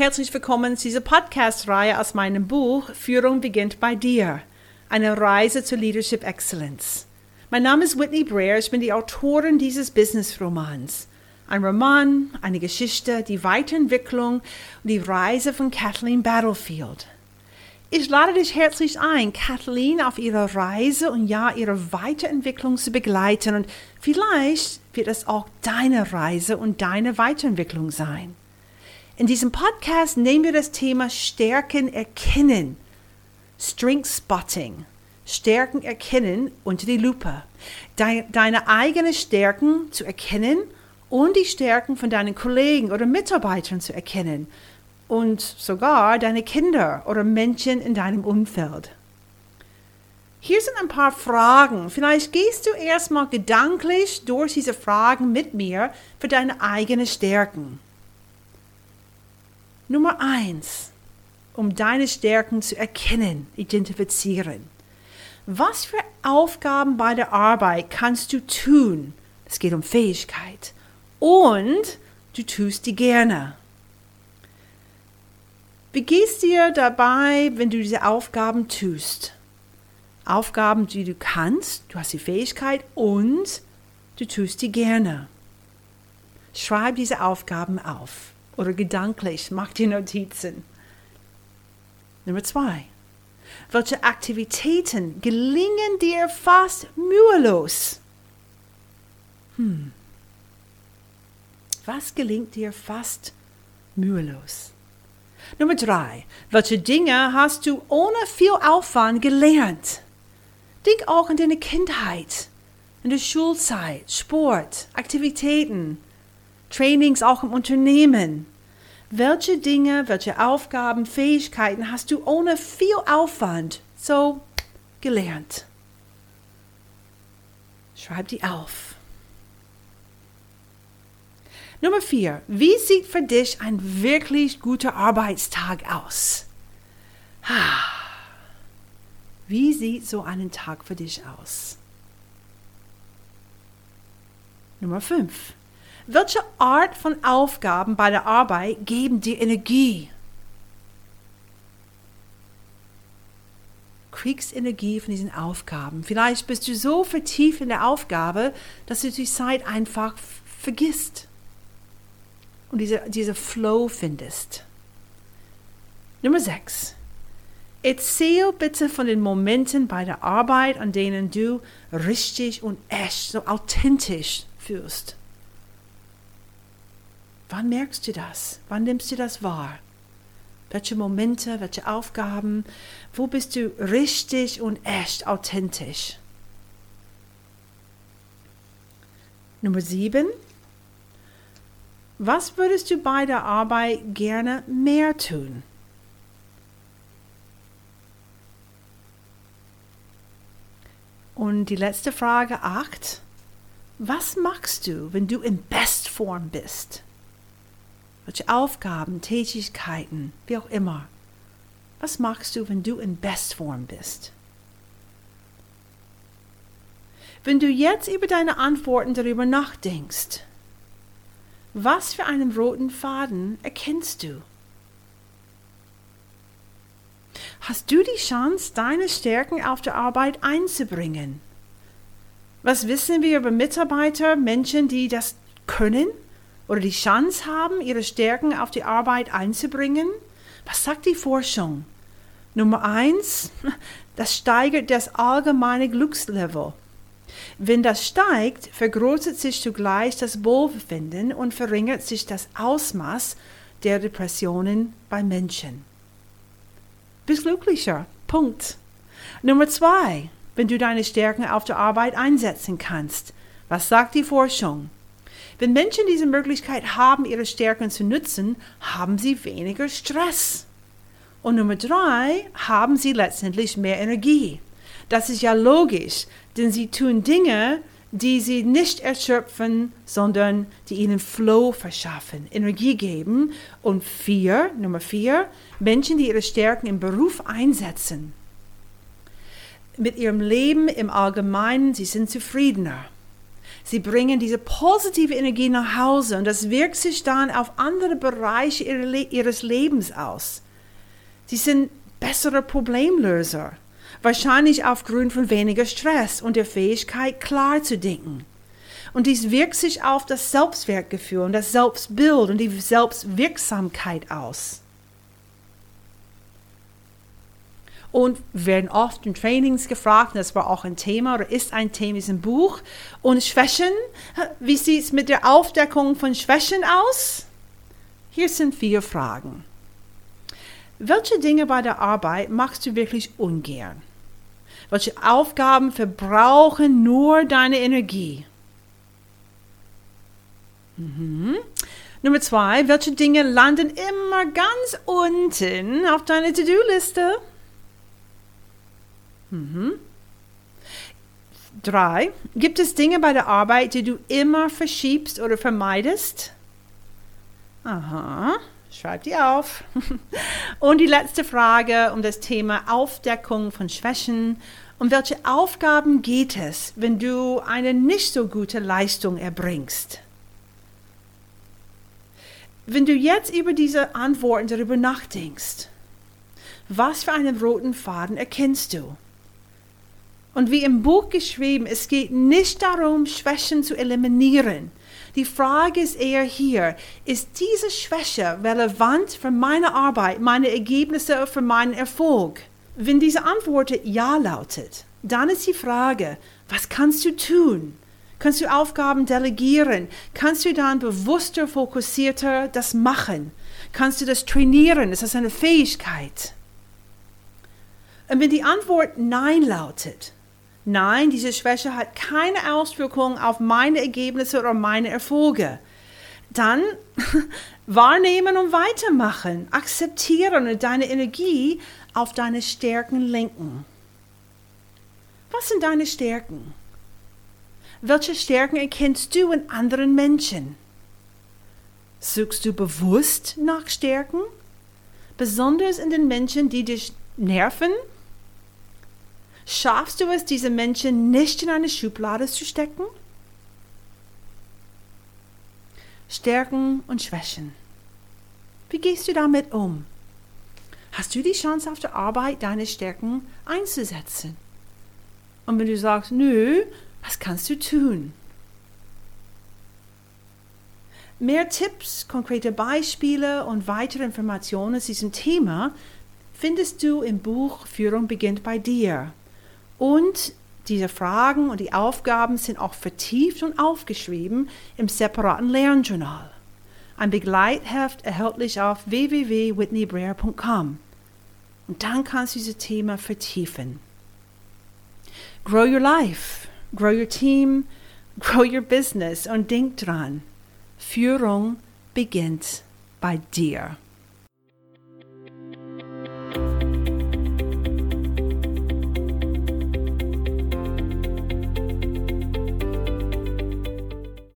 Herzlich willkommen zu dieser Podcast-Reihe aus meinem Buch Führung beginnt bei dir. Eine Reise zur Leadership Excellence. Mein Name ist Whitney Breer, ich bin die Autorin dieses Business-Romans. Ein Roman, eine Geschichte, die Weiterentwicklung und die Reise von Kathleen Battlefield. Ich lade dich herzlich ein, Kathleen auf ihrer Reise und ja, ihre Weiterentwicklung zu begleiten und vielleicht wird es auch deine Reise und deine Weiterentwicklung sein. In diesem Podcast nehmen wir das Thema Stärken erkennen, Strength Spotting, Stärken erkennen unter die Lupe. Deine eigenen Stärken zu erkennen und die Stärken von deinen Kollegen oder Mitarbeitern zu erkennen und sogar deine Kinder oder Menschen in deinem Umfeld. Hier sind ein paar Fragen. Vielleicht gehst du erstmal gedanklich durch diese Fragen mit mir für deine eigenen Stärken. Nummer eins, um deine Stärken zu erkennen, identifizieren. Was für Aufgaben bei der Arbeit kannst du tun? Es geht um Fähigkeit. Und du tust die gerne. Wie gehst dir dabei, wenn du diese Aufgaben tust? Aufgaben, die du kannst, du hast die Fähigkeit und du tust die gerne. Schreib diese Aufgaben auf oder gedanklich, mach die Notizen. Nummer zwei. Welche Aktivitäten gelingen dir fast mühelos? Hm. Was gelingt dir fast mühelos? Nummer drei. Welche Dinge hast du ohne viel Aufwand gelernt? Denk auch an deine Kindheit, in der Schulzeit, Sport, Aktivitäten, Trainings auch im Unternehmen. Welche Dinge, welche Aufgaben, Fähigkeiten hast du ohne viel Aufwand so gelernt? Schreib die auf. Nummer vier. Wie sieht für dich ein wirklich guter Arbeitstag aus? Wie sieht so ein Tag für dich aus? Nummer fünf. Welche Art von Aufgaben bei der Arbeit geben dir Energie? kriegst Energie von diesen Aufgaben. Vielleicht bist du so vertieft in der Aufgabe, dass du die Zeit einfach vergisst und diese, diese Flow findest. Nummer 6. Erzähl bitte von den Momenten bei der Arbeit, an denen du richtig und echt, so authentisch fühlst. Wann merkst du das? Wann nimmst du das wahr? Welche Momente, welche Aufgaben? Wo bist du richtig und echt authentisch? Nummer 7. Was würdest du bei der Arbeit gerne mehr tun? Und die letzte Frage 8. Was machst du, wenn du in Bestform bist? Welche Aufgaben, Tätigkeiten, wie auch immer. Was machst du, wenn du in Bestform bist? Wenn du jetzt über deine Antworten darüber nachdenkst, was für einen roten Faden erkennst du? Hast du die Chance, deine Stärken auf der Arbeit einzubringen? Was wissen wir über Mitarbeiter, Menschen, die das können oder die Chance haben, ihre Stärken auf die Arbeit einzubringen? Was sagt die Forschung? Nummer eins, das steigert das allgemeine Glückslevel. Wenn das steigt, vergrößert sich zugleich das Wohlbefinden und verringert sich das Ausmaß der Depressionen bei Menschen. Bist glücklicher. Punkt. Nummer zwei, wenn du deine Stärken auf der Arbeit einsetzen kannst. Was sagt die Forschung? Wenn Menschen diese Möglichkeit haben, ihre Stärken zu nutzen, haben sie weniger Stress. Und Nummer drei, haben sie letztendlich mehr Energie. Das ist ja logisch, denn sie tun Dinge, die sie nicht erschöpfen, sondern die ihnen Flow verschaffen, Energie geben. Und vier, Nummer vier, Menschen, die ihre Stärken im Beruf einsetzen. Mit ihrem Leben im Allgemeinen, sie sind zufriedener. Sie bringen diese positive Energie nach Hause und das wirkt sich dann auf andere Bereiche ihres Lebens aus. Sie sind bessere Problemlöser, wahrscheinlich aufgrund von weniger Stress und der Fähigkeit, klar zu denken. Und dies wirkt sich auf das Selbstwertgefühl und das Selbstbild und die Selbstwirksamkeit aus. Und werden oft in Trainings gefragt, das war auch ein Thema oder ist ein Thema in diesem Buch. Und Schwächen, wie sieht es mit der Aufdeckung von Schwächen aus? Hier sind vier Fragen. Welche Dinge bei der Arbeit machst du wirklich ungern? Welche Aufgaben verbrauchen nur deine Energie? Mhm. Nummer zwei, welche Dinge landen immer ganz unten auf deiner To-Do-Liste? Mhm. Drei, gibt es Dinge bei der Arbeit, die du immer verschiebst oder vermeidest? Aha, schreib die auf. Und die letzte Frage um das Thema Aufdeckung von Schwächen. Um welche Aufgaben geht es, wenn du eine nicht so gute Leistung erbringst? Wenn du jetzt über diese Antworten darüber nachdenkst, was für einen roten Faden erkennst du? Und wie im Buch geschrieben, es geht nicht darum, Schwächen zu eliminieren. Die Frage ist eher hier, ist diese Schwäche relevant für meine Arbeit, meine Ergebnisse, für meinen Erfolg? Wenn diese Antwort Ja lautet, dann ist die Frage, was kannst du tun? Kannst du Aufgaben delegieren? Kannst du dann bewusster, fokussierter das machen? Kannst du das trainieren? Ist das eine Fähigkeit? Und wenn die Antwort Nein lautet, Nein, diese Schwäche hat keine Auswirkungen auf meine Ergebnisse oder meine Erfolge. Dann wahrnehmen und weitermachen, akzeptieren und deine Energie auf deine Stärken lenken. Was sind deine Stärken? Welche Stärken erkennst du in anderen Menschen? Suchst du bewusst nach Stärken? Besonders in den Menschen, die dich nerven Schaffst du es, diese Menschen nicht in eine Schublade zu stecken? Stärken und Schwächen. Wie gehst du damit um? Hast du die Chance auf der Arbeit, deine Stärken einzusetzen? Und wenn du sagst, nö, was kannst du tun? Mehr Tipps, konkrete Beispiele und weitere Informationen zu diesem Thema findest du im Buch Führung beginnt bei dir und diese Fragen und die Aufgaben sind auch vertieft und aufgeschrieben im separaten Lernjournal. Ein Begleitheft erhältlich auf www.whitneybreer.com. Und dann kannst du dieses Thema vertiefen. Grow your life, grow your team, grow your business und denk dran, Führung beginnt bei dir.